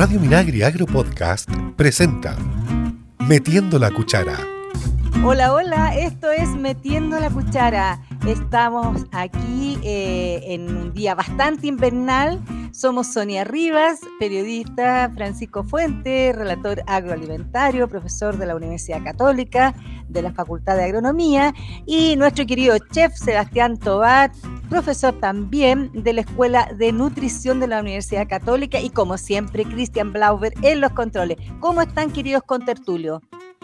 Radio Minagri Agro Podcast presenta Metiendo la Cuchara. Hola, hola, esto es Metiendo la Cuchara. Estamos aquí eh, en un día bastante invernal. Somos Sonia Rivas, periodista, Francisco Fuente, relator agroalimentario, profesor de la Universidad Católica, de la Facultad de Agronomía, y nuestro querido chef Sebastián Tobar, profesor también de la Escuela de Nutrición de la Universidad Católica, y como siempre, Cristian Blauber en los controles. ¿Cómo están, queridos contertulios?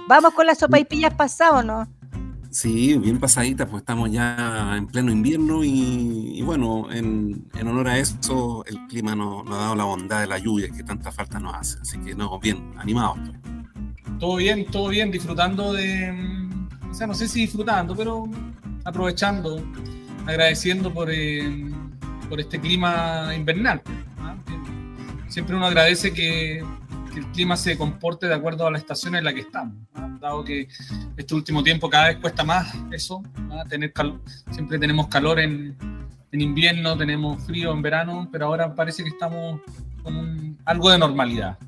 ¿Vamos con las sopa y pillas pasado o no? Sí, bien pasadita, pues estamos ya en pleno invierno y, bueno, en, honor a eso el clima nos, ha dado la bondad de la lluvia que tanta falta nos hace. Así que no, bien, animados. Todo bien, todo bien, disfrutando de, o sea, no sé si disfrutando, pero aprovechando, agradeciendo por, eh, por este clima invernal. ¿ah? Siempre uno agradece que, que el clima se comporte de acuerdo a la estación en la que estamos dado que este último tiempo cada vez cuesta más eso, tener siempre tenemos calor en, en, invierno, tenemos frío en verano, pero ahora parece que estamos con algo de normalidad.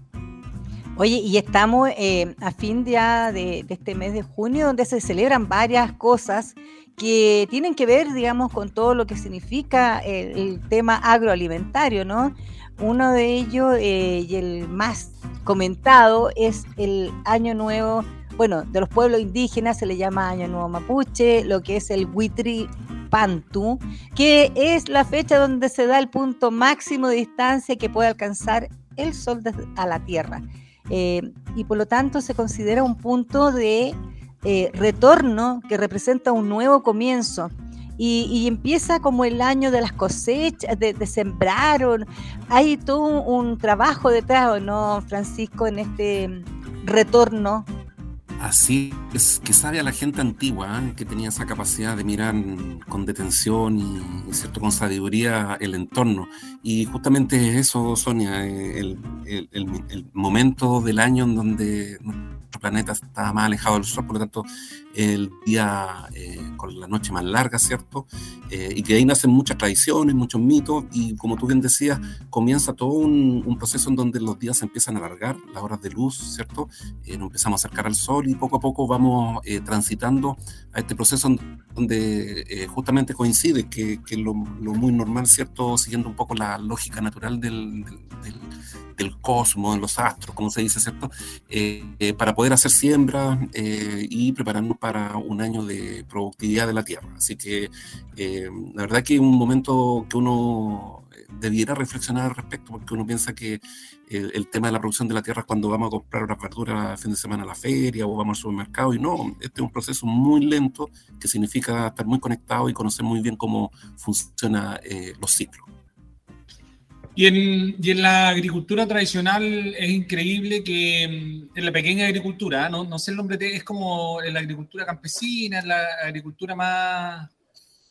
Oye, y estamos eh, a fin de, de, este mes de junio, donde se celebran varias cosas que tienen que ver, digamos, con todo lo que significa el, tema agroalimentario, ¿no? Uno de ellos, eh, y el más comentado, es el Año Nuevo bueno, de los pueblos indígenas se le llama Año Nuevo Mapuche, lo que es el Huitri Pantu, que es la fecha donde se da el punto máximo de distancia que puede alcanzar el sol a la Tierra. Eh, y por lo tanto se considera un punto de eh, retorno que representa un nuevo comienzo. Y, empieza como el año de las cosechas, de, sembrar. hay todo un, un trabajo detrás, ¿no, Francisco, en este retorno Así es, que sabe a la gente antigua, ¿eh? que tenía esa capacidad de mirar con detención y, cierto, con sabiduría el entorno. Y justamente eso, Sonia, eh, el, el, momento del año en donde nuestro planeta está más alejado del Sol, por lo tanto, el día eh, con la noche más larga, ¿cierto? Eh, y que ahí nacen muchas tradiciones, muchos mitos, y como tú bien decías, comienza todo un, un proceso en donde los días se empiezan a alargar, las horas de luz, ¿cierto? nos empezamos a acercar al Sol y poco a poco vamos transitando a este proceso donde justamente coincide que, que lo, lo, muy normal, ¿cierto? Siguiendo un poco la lógica natural del, del del cosmos, en los astros, como se dice, ¿cierto? Eh, eh, para poder hacer siembra eh, y prepararnos para un año de productividad de la tierra. Así que la verdad que es un momento que uno debiera reflexionar al respecto, porque uno piensa que el, tema de la producción de la tierra es cuando vamos a comprar una verdura el fin de semana a la feria o vamos al supermercado, y no, este es un proceso muy lento que significa estar muy conectado y conocer muy bien cómo funcionan los ciclos. Y en, la agricultura tradicional es increíble que mm, en la pequeña agricultura, ¿ah? no, no sé el nombre, es como en la agricultura campesina, en la agricultura más,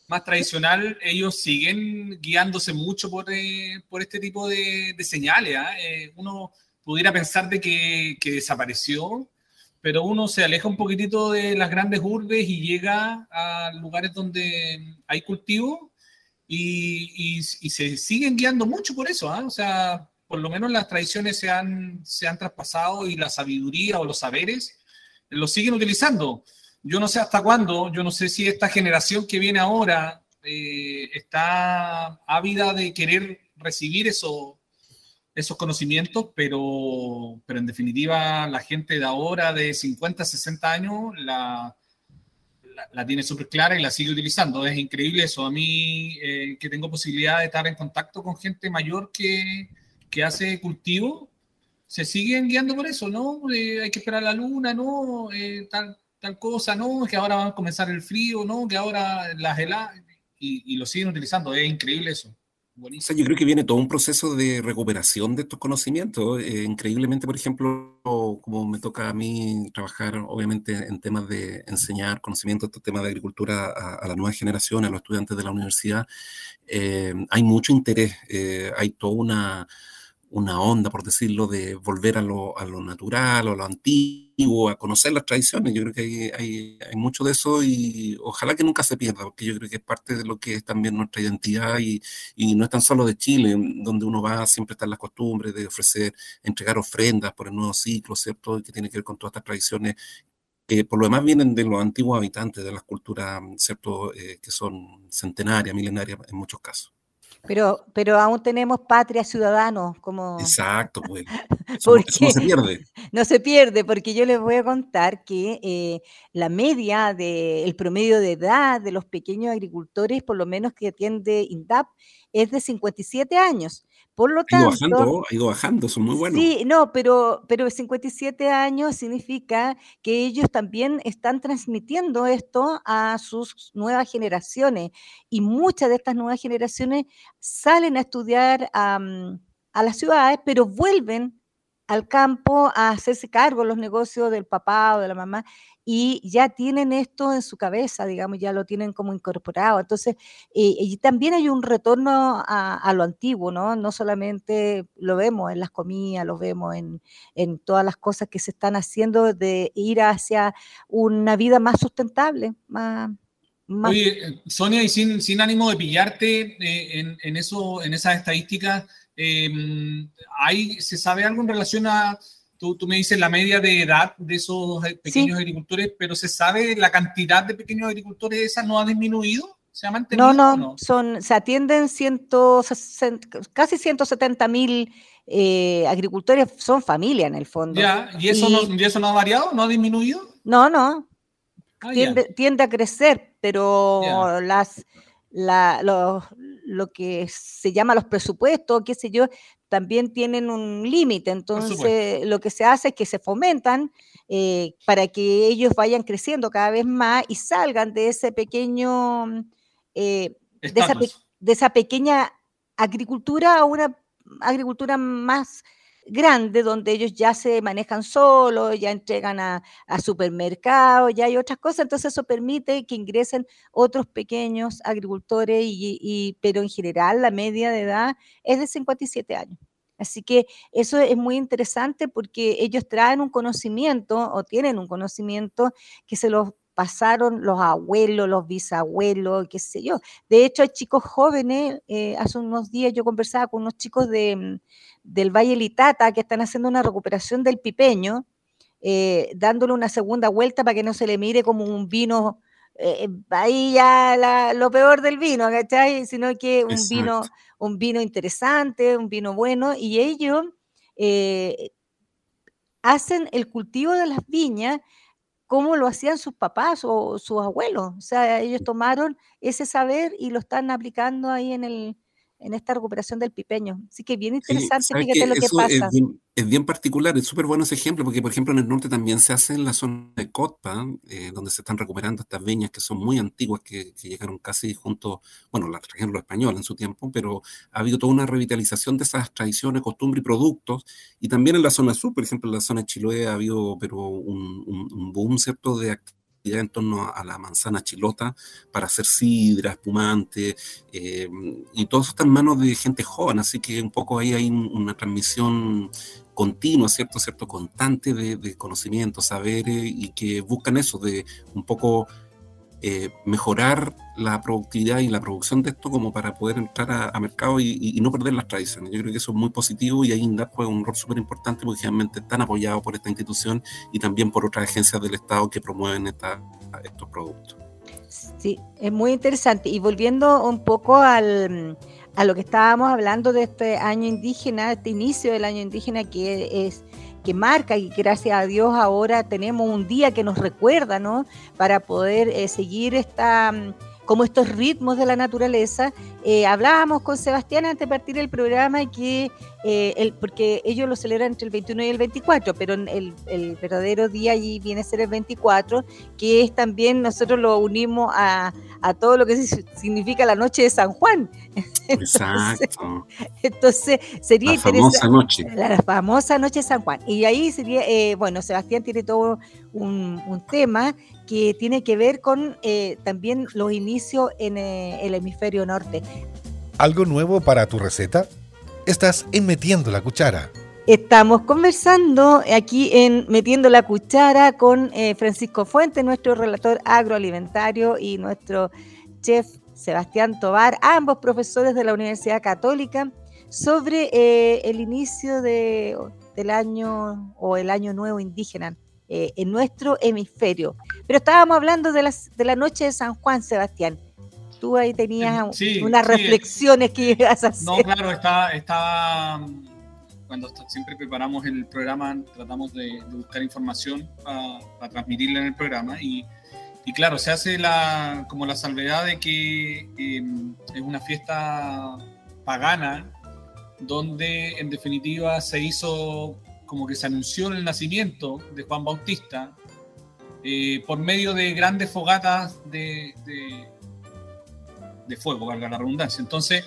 más tradicional, ellos siguen guiándose mucho por, eh, por este tipo de, señales. ¿ah? Eh, uno pudiera pensar de que, que, desapareció, pero uno se aleja un poquitito de las grandes urbes y llega a lugares donde hay cultivo y, se siguen guiando mucho por eso, ¿ah? o sea, por lo menos las tradiciones se han, se han traspasado y la sabiduría o los saberes los siguen utilizando. Yo no sé hasta cuándo, yo no sé si esta generación que viene ahora eh, está ávida de querer recibir eso, esos conocimientos, pero, pero en definitiva la gente de ahora, de 50, 60 años, la, la, tiene súper clara y la sigue utilizando. Es increíble eso. A mí, eh, que tengo posibilidad de estar en contacto con gente mayor que, que hace cultivo, se siguen guiando por eso, ¿no? Eh, hay que esperar la luna, ¿no? Eh, tal, tal cosa, ¿no? Que ahora va a comenzar el frío, ¿no? Que ahora las heladas, y, y lo siguen utilizando. Es increíble eso yo creo que viene todo un proceso de recuperación de estos conocimientos. Eh, increíblemente, por ejemplo, como me toca a mí trabajar, obviamente, en temas de enseñar conocimientos, estos temas de agricultura a, la nueva generación, a los estudiantes de la universidad, eh, hay mucho interés, eh, hay toda una una onda, por decirlo, de volver a lo, a lo natural, o a lo antiguo, a conocer las tradiciones. Yo creo que hay, hay, mucho de eso y ojalá que nunca se pierda, porque yo creo que es parte de lo que es también nuestra identidad y, y no es tan solo de Chile, donde uno va, siempre están las costumbres de ofrecer, entregar ofrendas por el nuevo ciclo, ¿cierto? Que tiene que ver con todas estas tradiciones que por lo demás vienen de los antiguos habitantes, de las culturas, ¿cierto?, eh, que son centenarias, milenarias en muchos casos. Pero, pero aún tenemos patria, ciudadanos, como... Exacto, pues. porque no se pierde. No se pierde, porque yo les voy a contar que eh, la media, de, el promedio de edad de los pequeños agricultores, por lo menos que atiende INDAP, es de 57 años. Por lo tanto, ha ido bajando, ha ido bajando, son muy buenos. Sí, no, pero, pero 57 años significa que ellos también están transmitiendo esto a sus nuevas generaciones y muchas de estas nuevas generaciones salen a estudiar a las ciudades, pero vuelven al campo a hacerse cargo los negocios del papá o de la mamá y ya tienen esto en su cabeza, digamos, ya lo tienen como incorporado. Entonces, eh, y también hay un retorno a, lo antiguo, ¿no? No solamente lo vemos en las comidas, lo vemos en, en, todas las cosas que se están haciendo de ir hacia una vida más sustentable, más... Oye, Sonia, y sin, ánimo de pillarte eh, en, en, eso, en esas estadísticas, ¿hay, ¿se sabe algo en relación a Tú, tú, me dices la media de edad de esos eh, pequeños agricultores, pero ¿se sabe la cantidad de pequeños agricultores esa no ha disminuido? ¿Se ha mantenido? No, no, Son, se atienden ciento, casi 170 mil eh, agricultores, son familia en el fondo. Ya, ¿y eso, no, ¿y eso no ha variado? ¿No ha disminuido? No, no. Ah, tiende, tiende, a crecer, pero las, la, lo, lo, que se llama los presupuestos, qué sé yo, también tienen un límite. Entonces, lo que se hace es que se fomentan eh, para que ellos vayan creciendo cada vez más y salgan de ese pequeño, eh, de, esa de esa pequeña agricultura a una agricultura más grande donde ellos ya se manejan solos, ya entregan a, supermercados, ya hay otras cosas, entonces eso permite que ingresen otros pequeños agricultores, y, pero en general la media de edad es de 57 años. Así que eso es muy interesante porque ellos traen un conocimiento o tienen un conocimiento que se los pasaron los abuelos, los bisabuelos, qué sé yo. De hecho, hay chicos jóvenes, eh, hace unos días yo conversaba con unos chicos de, mm, del Valle Litata que están haciendo una recuperación del pipeño, eh, dándole una segunda vuelta para que no se le mire como un vino, eh, ahí ya lo peor del vino, ¿cachai? Sino que un vino, un vino interesante, un vino bueno, y ellos hacen el cultivo de las viñas como lo hacían sus papás o sus abuelos. O sea, ellos tomaron ese saber y lo están aplicando ahí en el, en esta recuperación del pipeño. Así que bien interesante, fíjate lo que pasa. Es bien, particular, es súper bueno ese ejemplo, porque por ejemplo en el norte también se hace en la zona de Cotpa, eh, donde se están recuperando estas viñas que son muy antiguas, que, llegaron casi junto, bueno, la trajeron los españoles en su tiempo, pero ha habido toda una revitalización de esas tradiciones, costumbres y productos, y también en la zona sur, por ejemplo en la zona de Chiloé ha habido pero un, un, un boom, ¿cierto?, de en torno a la manzana chilota para hacer sidra, espumante, eh, y todo eso está en manos de gente joven, así que un poco ahí hay una transmisión continua, ¿cierto? ¿cierto? Constante de, de conocimientos, saberes, y que buscan eso, de un poco eh, mejorar la productividad y la producción de esto como para poder entrar a, mercado y, no perder las tradiciones. Yo creo que eso es muy positivo y ahí INDAP juega un rol súper importante porque generalmente están apoyados por esta institución y también por otras agencias del Estado que promueven estos productos. Sí, es muy interesante. Y volviendo un poco al, a lo que estábamos hablando de este año indígena, este inicio del año indígena que es que marca y gracias a Dios ahora tenemos un día que nos recuerda, ¿no? Para poder eh, seguir esta mm, como estos ritmos de la naturaleza. Eh, hablábamos con Sebastián antes de partir el programa que eh, el, porque ellos lo celebran entre el 21 y el 24, pero el, el, verdadero día allí viene a ser el 24, que es también, nosotros lo unimos a, a todo lo que significa la noche de San Juan. Exacto. Entonces, sería la Famosa noche. La famosa noche de San Juan. Y ahí sería, eh, bueno, Sebastián tiene todo un, un, tema que tiene que ver con eh, también los inicios en el hemisferio norte. ¿Algo nuevo para tu receta? Estás en Metiendo la Cuchara. Estamos conversando aquí en Metiendo la Cuchara con eh, Francisco Fuente, nuestro relator agroalimentario, y nuestro chef Sebastián Tobar, ambos profesores de la Universidad Católica, sobre eh, el inicio de, del año o el año nuevo indígena eh, en nuestro hemisferio. Pero estábamos hablando de, las, de la noche de San Juan, Sebastián. Tú ahí tenías unas reflexiones que ibas a hacer. No, claro, estaba cuando siempre preparamos el programa, tratamos de, buscar información para, transmitirla en el programa. Y, y, claro, se hace la, como la salvedad de que em, es una fiesta pagana, donde en definitiva se hizo como que se anunció el nacimiento de Juan Bautista eh, por medio de grandes fogatas de, de, de fuego, valga la redundancia. Entonces,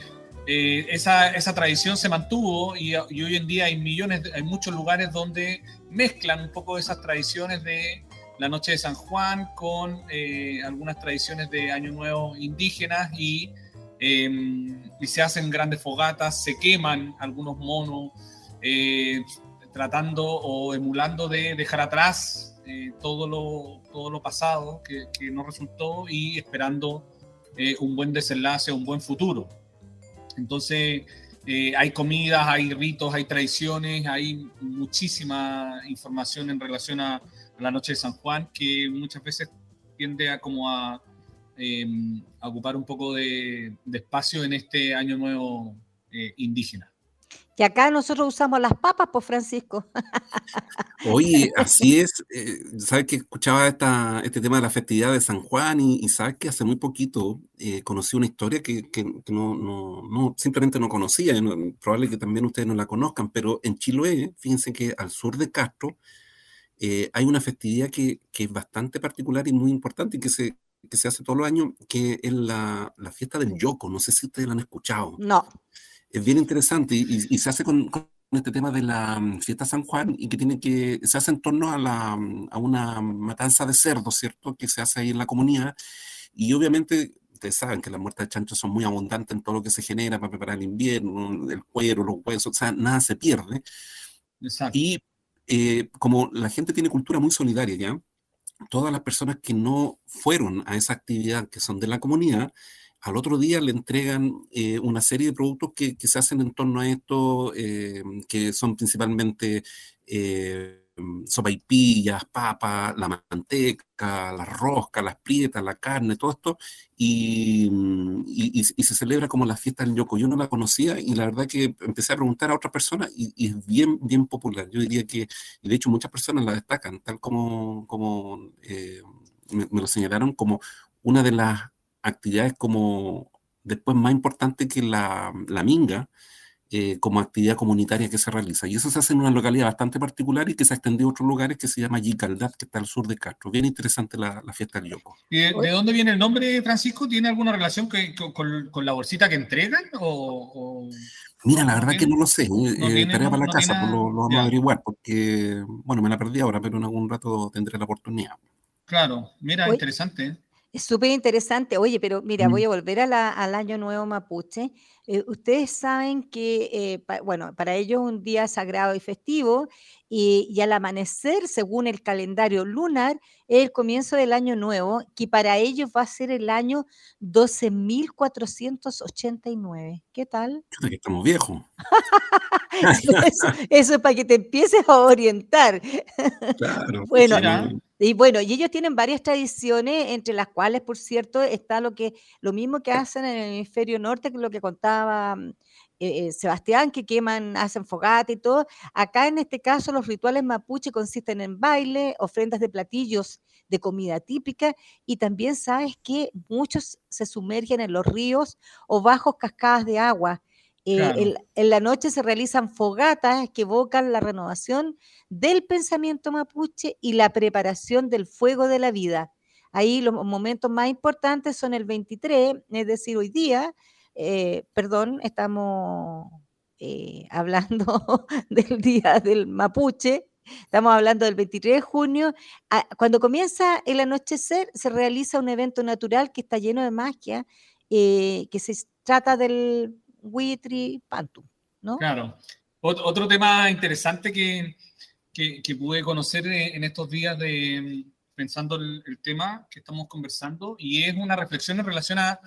eh, esa, esa, tradición se mantuvo y, hoy en día hay millones, hay muchos lugares donde mezclan un poco esas tradiciones de la noche de San Juan con eh, algunas tradiciones de Año Nuevo indígenas y, em, y, se hacen grandes fogatas, se queman algunos monos, eh, tratando o emulando de dejar atrás todo, lo, todo lo pasado que, que no resultó y esperando un buen desenlace, un buen futuro. Entonces, eh, hay comidas, hay ritos, hay tradiciones, hay muchísima información en relación a, la noche de San Juan que muchas veces tiende a como a, em, ocupar un poco de, espacio en este año nuevo eh, indígena. Y acá nosotros usamos las papas, por pues, Francisco. Oye, así es. Eh, sabes que escuchaba esta, este tema de la festividad de San Juan y, sabes que hace muy poquito eh, conocí una historia que, no, no, simplemente no conocía. probable que también ustedes no la conozcan, pero en Chiloé, fíjense que al sur de Castro eh, hay una festividad que, es bastante particular y muy importante y que se, se hace todos los años, que es la, la fiesta del Yoco. No sé si ustedes la han escuchado. No es bien interesante y, se hace con, este tema de la mm, fiesta San Juan y que tiene que, se hace en torno a, la, mm, a una matanza de cerdos, ¿cierto? Que se hace ahí en la comunidad y obviamente ustedes saben que las muertes de chancho son muy abundantes en todo lo que se genera para preparar el invierno, el cuero, los huesos, o sea, nada se pierde. Exacto. Y eh, como la gente tiene cultura muy solidaria, ¿ya? Todas las personas que no fueron a esa actividad que son de la comunidad, al otro día le entregan eh, una serie de productos que, se hacen en torno a esto, eh, que son principalmente eh, sopaipillas, papas, la manteca, las roscas, las prietas, la carne, todo esto, y, se celebra como la fiesta del Yoko. Yo no la conocía y la verdad que empecé a preguntar a otras personas y, es bien, bien popular. Yo diría que, y de hecho muchas personas la destacan, tal como, como me lo señalaron como una de las actividades como después más importante que la, la minga, eh, como actividad comunitaria que se realiza. Y eso se hace en una localidad bastante particular y que se ha extendido a otros lugares que se llama Yicaldad, que está al sur de Castro. Bien interesante la, la fiesta del Yoco. ¿Y de, dónde viene el nombre, Francisco? ¿Tiene alguna relación que, con, con, la bolsita que entregan? O, Mira, la verdad que no lo sé. Eh, tarea para la casa, pues lo, vamos a averiguar, porque, bueno, me la perdí ahora, pero en algún rato tendré la oportunidad. Claro, mira, interesante. Es súper interesante. Oye, pero mira, voy a volver al Año Nuevo Mapuche. Eh, ustedes saben que, eh, bueno, para ellos es un día sagrado y festivo y, al amanecer, según el calendario lunar, es el comienzo del Año Nuevo, que para ellos va a ser el año 12.489. ¿Qué tal? estamos viejos. eso, es para que te empieces a orientar. Claro. bueno, y bueno, y ellos tienen varias tradiciones, entre las cuales, por cierto, está lo que lo mismo que hacen en el hemisferio norte, que lo que contaba mm, eh, eh, Sebastián, que queman, hacen fogata y todo. Acá en este caso los rituales mapuche consisten en baile, ofrendas de platillos de comida típica y también sabes que muchos se sumergen en los ríos o bajos cascadas de agua eh, en, la noche se realizan fogatas que evocan la renovación del pensamiento mapuche y la preparación del fuego de la vida. Ahí los momentos más importantes son el 23, es decir, hoy día, eh, perdón, estamos eh, hablando del día del mapuche, estamos hablando del 23 de junio. Ah, cuando comienza el anochecer, se realiza un evento natural que está lleno de magia, que se trata del Huitri Pantu. ¿no? Claro. otro tema interesante que, que, pude conocer en estos días de pensando el, tema que estamos conversando y es una reflexión en relación a,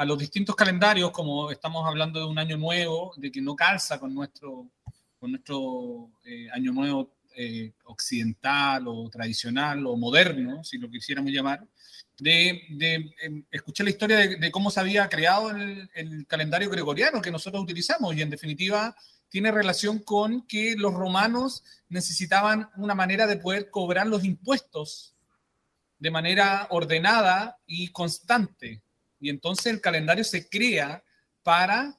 a, los distintos calendarios, como estamos hablando de un año nuevo, de que no calza con nuestro, con nuestro eh, año nuevo eh, occidental o tradicional o moderno, si lo quisiéramos llamar, de, de em, la historia de, cómo se había creado el, calendario gregoriano que nosotros utilizamos y en definitiva tiene relación con que los romanos necesitaban una manera de poder cobrar los impuestos de manera ordenada y constante. Y entonces el calendario se crea para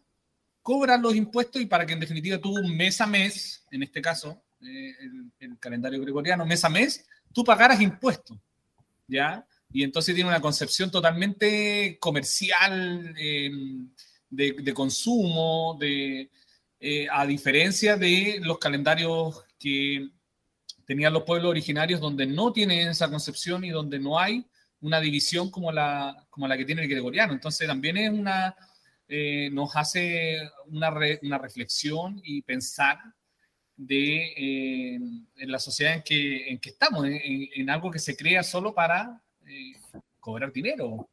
cobrar los impuestos y para que en definitiva tú mes a mes, en este caso, eh, el, calendario gregoriano, mes a mes, tú pagaras impuestos. ¿Ya? Y entonces tiene una concepción totalmente comercial, em, de, consumo, de, eh, a diferencia de los calendarios que tenían los pueblos originarios donde no tienen esa concepción y donde no hay una división como la, como la que tiene el gregoriano. Entonces también es una, eh, nos hace una, una, reflexión y pensar de eh, en la sociedad en que, en que estamos, en, algo que se crea solo para cobrar dinero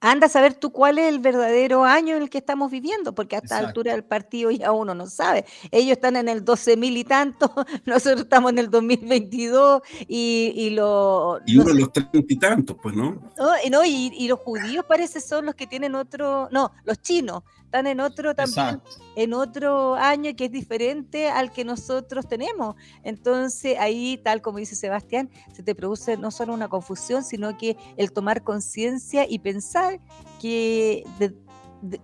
anda a saber tú cuál es el verdadero año en el que estamos viviendo, porque a esta altura del partido ya uno no sabe. Ellos están en el 12 mil y tanto, nosotros estamos en el 2022 y, y lo... Y uno los treinta y tantos, pues, ¿no? no y, y, los judíos parece son los que tienen otro... No, los chinos están en otro también, en otro año que es diferente al que nosotros tenemos. Entonces ahí, tal como dice Sebastián, se te produce no solo una confusión, sino que el tomar conciencia y pensar que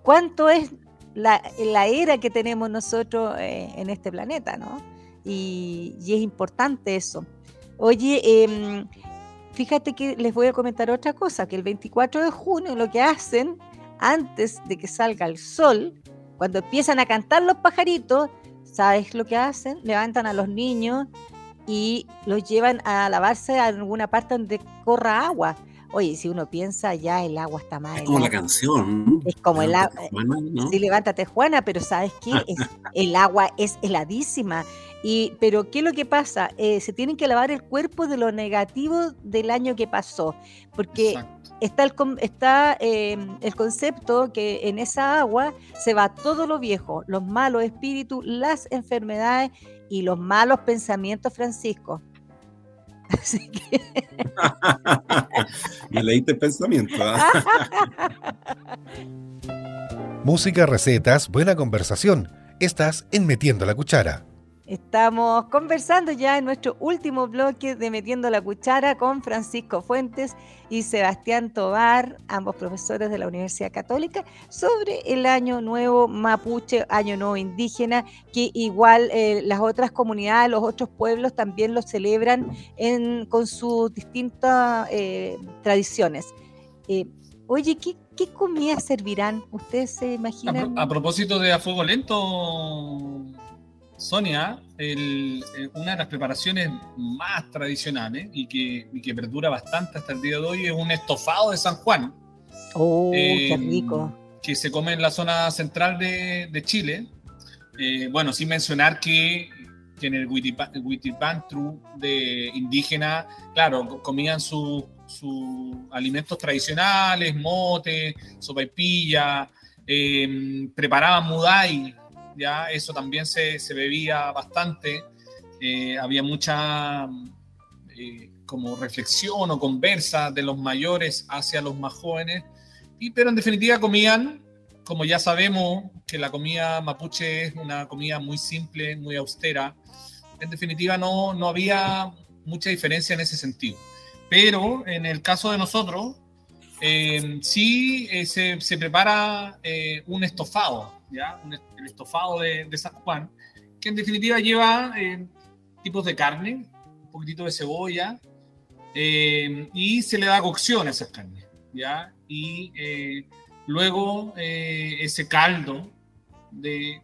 cuánto es la, era que tenemos nosotros eh, en este planeta, ¿no? Y, es importante eso. Oye, em, fíjate que les voy a comentar otra cosa, que el 24 de junio lo que hacen antes de que salga el sol, cuando empiezan a cantar los pajaritos, ¿sabes lo que hacen? Levantan a los niños y los llevan a lavarse a alguna parte donde corra agua. Oye, si uno piensa, ya el agua está mal. Es como la canción. Es como el agua. Sí, levántate, Juana, pero ¿sabes qué? el agua es heladísima. Y, pero, ¿qué es lo que pasa? Eh, se tienen que lavar el cuerpo de lo negativo del año que pasó. Porque está, el, está em, el concepto que en esa agua se va todo lo viejo, los malos espíritus, las enfermedades y los malos pensamientos, Francisco. Así que... Me leíste pensamiento. ¿ah? Música, recetas, buena conversación. Estás en Metiendo la Cuchara. Estamos conversando ya en nuestro último bloque de Metiendo la Cuchara con Francisco Fuentes y Sebastián Tobar, ambos profesores de la Universidad Católica, sobre el Año Nuevo Mapuche, Año Nuevo Indígena, que igual eh, las otras comunidades, los otros pueblos también lo celebran con sus distintas eh, tradiciones. Eh, oye, ¿qué, ¿qué comida servirán? ¿Ustedes se imaginan? a propósito de A Fuego Lento Sonia, eh, una de las preparaciones más tradicionales y que, que, perdura bastante hasta el día de hoy es un estofado de San Juan. ¡Oh, qué eh, rico! Que se come en la zona central de, Chile. Eh, bueno, sin mencionar que, que en el Huitipantru de indígena, claro, comían sus alimentos tradicionales, mote, sopaipilla, preparaban mudai, ya eso también se, se bebía bastante, eh, había mucha eh, como reflexión o conversa de los mayores hacia los más jóvenes, y, pero en definitiva comían, como ya sabemos que la comida mapuche es una comida muy simple, muy austera, en definitiva no, no había mucha diferencia en ese sentido. Pero en el caso de nosotros, eh, sí se, se, prepara un estofado, el estofado de, de, San Juan, que en definitiva lleva eh, tipos de carne, un poquitito de cebolla, eh, y se le da cocción a esas carnes, ¿ya? Y eh, luego ese caldo de,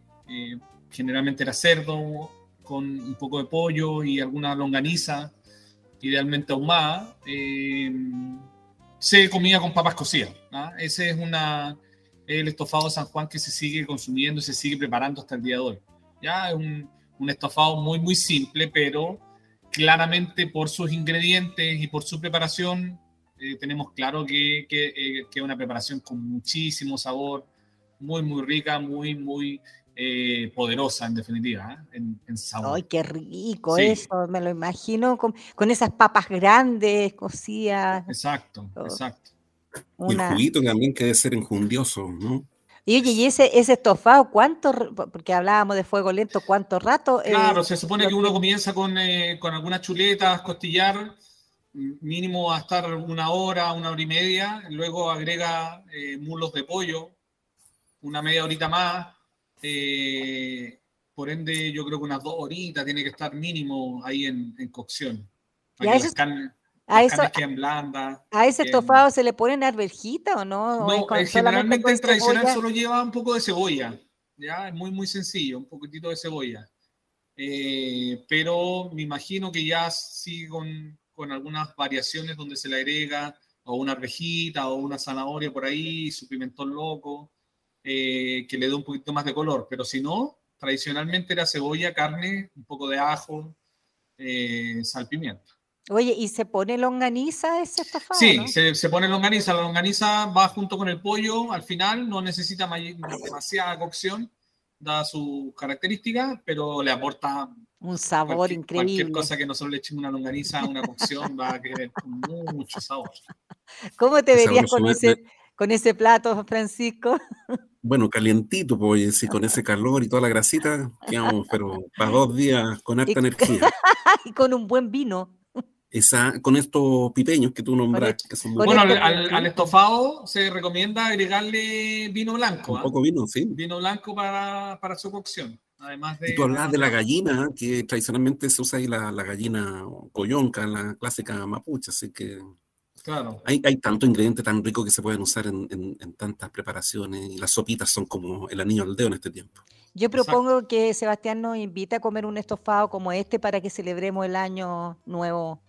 generalmente era cerdo, con un poco de pollo y alguna longaniza, idealmente ahumada, se comía con papas cocidas. Ese es una el estofado San Juan que se sigue consumiendo y se sigue preparando hasta el día de hoy. Ya es un, un estofado muy, muy simple, pero claramente por sus ingredientes y por su preparación, eh, tenemos claro que, que, eh, que, es una preparación con muchísimo sabor, muy, muy rica, muy, muy eh, poderosa en definitiva, en, en, sabor. ¡Ay, qué rico sí. eso! Me lo imagino con, con, esas papas grandes, cocidas. Exacto, oh. exacto. Una... Y el juguito también que debe ser enjundioso, ¿no? Y oye, ¿y ese, ese estofado cuánto, porque hablábamos de fuego lento, cuánto rato? Claro, eh, se supone que uno comienza con, eh, con algunas chuletas, costillar, mínimo a estar una hora, una hora y media, luego agrega eh, mulos de pollo, una media horita más, eh, por ende yo creo que unas dos horitas tiene que estar mínimo ahí en, en cocción. Para que las carnes, a eso, blanda. ¿A ese estofado se le ponen arvejita o no? No, ¿O generalmente el tradicional cebolla? solo lleva un poco de cebolla. Ya, es muy, muy sencillo, un poquitito de cebolla. Eh, pero me imagino que ya sí con, con, algunas variaciones donde se le agrega o una arvejita o una zanahoria por ahí, su pimentón loco, eh, que le dé un poquito más de color. Pero si no, tradicionalmente era cebolla, carne, un poco de ajo, eh, sal, pimienta. Oye, ¿y se pone longaniza ese estofado? Sí, ¿no? se, se, pone longaniza. La longaniza va junto con el pollo al final, no necesita demasiada cocción, da sus características, pero le aporta un sabor cualquier, increíble. Cualquier cosa que nosotros le echemos una longaniza a una cocción va a querer mucho sabor. ¿Cómo te verías con ese, con ese plato, Francisco? Bueno, calientito, pues, y con ese calor y toda la grasita, quedamos, pero para dos días con harta energía. y con un buen vino. Esa, con estos pipeños que tú nombras. Que son muy bueno, al, al, al, estofado se recomienda agregarle vino blanco. Un ¿eh? poco vino, sí. Vino blanco para, para su cocción. Además de, y tú hablas de la gallina, que tradicionalmente se usa ahí la, la gallina coyonca, la clásica mapuche, así que Claro. Hay, hay tanto ingrediente tan rico que se pueden usar en, en, en, tantas preparaciones y las sopitas son como el anillo al dedo en este tiempo. Yo propongo Exacto. que Sebastián nos invite a comer un estofado como este para que celebremos el año nuevo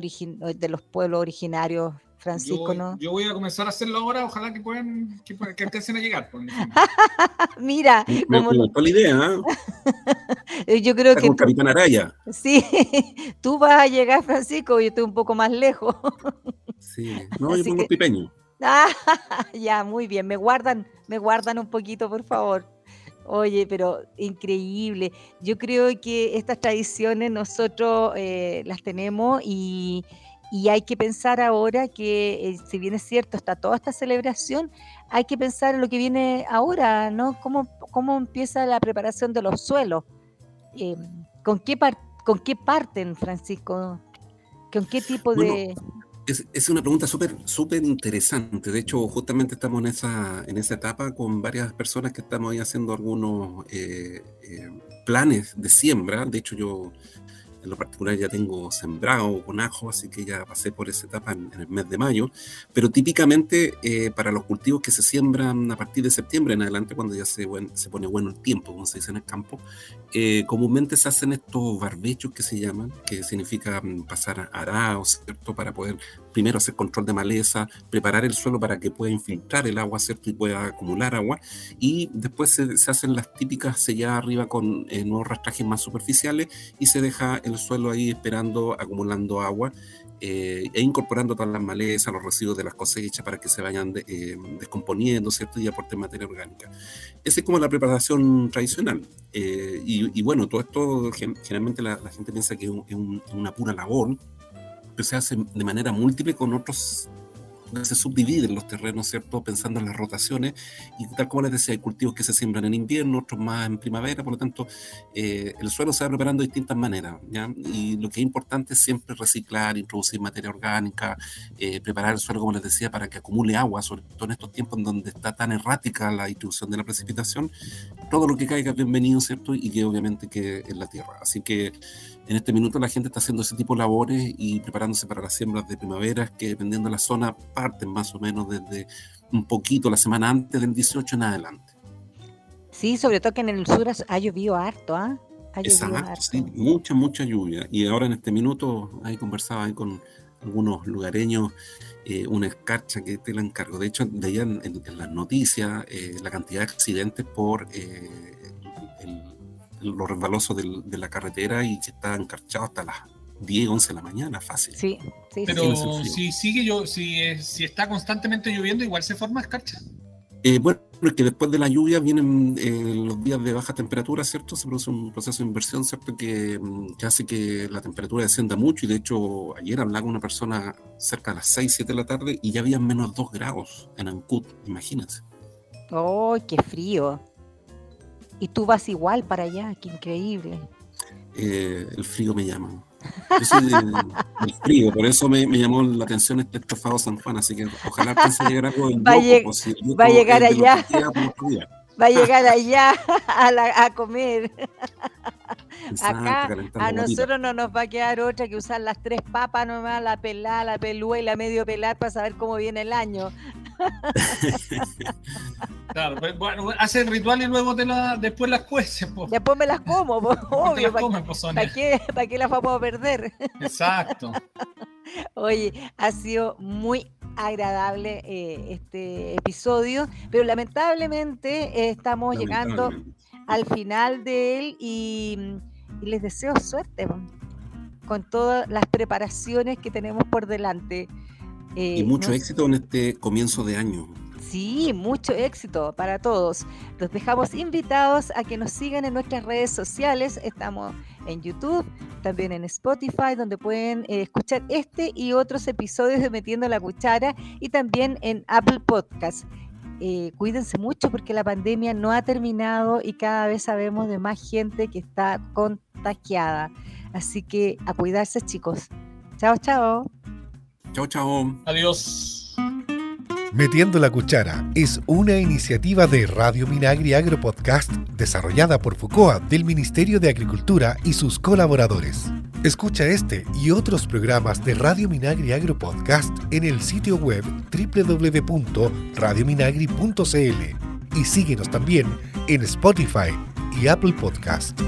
de los pueblos originarios. Francisco, yo, ¿no? Yo voy a comenzar a hacerlo ahora, ojalá que puedan, que, que empiecen a llegar. Mira, me, como... me la idea. ¿eh? yo creo Está que. Con tú... Capitán Araya. Sí, tú vas a llegar, Francisco, yo estoy un poco más lejos. Sí, no, yo pongo que... pipeño. Ah, ya, muy bien. Me guardan, me guardan un poquito, por favor. Oye, pero increíble. Yo creo que estas tradiciones nosotros eh, las tenemos y, y, hay que pensar ahora que, eh, si bien es cierto, está toda esta celebración, hay que pensar en lo que viene ahora, ¿no? ¿Cómo, cómo empieza la preparación de los suelos? Eh, ¿con, qué ¿Con qué parten, Francisco? ¿Con qué tipo bueno, de...? Es, es, una pregunta súper súper interesante. De hecho, justamente estamos en esa, en esa etapa con varias personas que estamos ahí haciendo algunos eh, eh, planes de siembra. De hecho, yo en lo particular ya tengo sembrado con ajo, así que ya pasé por esa etapa en, en el mes de mayo. Pero típicamente eh, para los cultivos que se siembran a partir de septiembre en adelante, cuando ya se, buen, se pone bueno el tiempo, como se dice en el campo, eh, comúnmente se hacen estos barbechos que se llaman, que significa mm, pasar arados, ¿cierto? Para poder primero hacer control de maleza, preparar el suelo para que pueda infiltrar el agua, ¿cierto? Y pueda acumular agua. Y después se, hacen las típicas selladas arriba con eh, nuevos rastrajes más superficiales y se deja el suelo ahí esperando, acumulando agua eh, e incorporando todas las malezas, los residuos de las cosechas para que se vayan de, eh, descomponiendo, ¿cierto? Y aporten materia orgánica. Esa es como la preparación tradicional. Y, bueno, todo esto generalmente la, gente piensa que es, es un, una pura labor, se hace de manera múltiple con otros se subdividen los terrenos, ¿cierto? Pensando en las rotaciones y tal como les decía, hay cultivos que se siembran en invierno, otros más en primavera, por lo tanto, eh, el suelo se va preparando de distintas maneras, ¿ya? Y lo que es importante es siempre reciclar, introducir materia orgánica, eh, preparar el suelo, como les decía, para que acumule agua, sobre todo en estos tiempos en donde está tan errática la distribución de la precipitación, todo lo que caiga es bienvenido, ¿cierto? Y que obviamente que en la tierra. Así que en este minuto la gente está haciendo ese tipo de labores y preparándose para las siembras de primavera, que dependiendo de la zona parten más o menos desde un poquito la semana antes del 18 en adelante. Sí, sobre todo que en el sur ha llovido harto, ¿ah? ¿eh? Exacto, harto. sí, mucha, mucha lluvia. Y ahora en este minuto, ahí conversaba ahí con algunos lugareños eh, una escarcha que te la encargo. De hecho, de allá en, las noticias, eh, la cantidad de accidentes por eh, los resbalosos de la carretera y que está encarchado hasta las 10, 11 de la mañana, fácil. Sí, sí. Pero si sigue yo, si, si está constantemente lloviendo, igual se forma escarcha. Eh, bueno, es que después de la lluvia vienen eh, los días de baja temperatura, ¿cierto? Se produce un proceso de inversión, ¿cierto? Que, mm, hace que la temperatura descienda mucho. Y de hecho, ayer hablaba con una persona cerca de las 6, 7 de la tarde y ya había menos 2 grados en Ancud, imagínense. ¡Oh, qué frío! Y tú vas igual para allá, qué increíble. Eh, el frío me llama. Yo soy del, frío, por eso me, me, llamó la atención este estofado San Juan, así que ojalá piense llegar algo va, va a llegar allá. Va a llegar allá a, a comer. Acá a nosotros no nos va a quedar otra que usar las tres papas nomás, la pelada, la pelúa y la medio pelada para saber cómo viene el año. Claro, pues, bueno, hace el ritual y luego te la, después las cueces. Después me las como, obvio. ¿Para, qué, ¿Para qué las vamos a perder? Exacto. Oye, ha sido muy agradable eh, este episodio, pero lamentablemente eh, estamos llegando al final de él y, les deseo suerte con todas las preparaciones que tenemos por delante. Y eh, mucho éxito en este comienzo de año. Sí, mucho éxito para todos. Los dejamos invitados a que nos sigan en nuestras redes sociales. Estamos en YouTube, también en Spotify, donde pueden eh, escuchar este y otros episodios de Metiendo la Cuchara y también en Apple Podcast. Eh, cuídense mucho porque la pandemia no ha terminado y cada vez sabemos de más gente que está contagiada. Así que a cuidarse chicos. Chao, chao. Chao, chao. Adiós. Metiendo la Cuchara es una iniciativa de Radio Minagri Agro Podcast desarrollada por FUCOA del Ministerio de Agricultura y sus colaboradores. Escucha este y otros programas de Radio Minagri Agro Podcast en el sitio web www.radiominagri.cl y síguenos también en Spotify y Apple Podcast.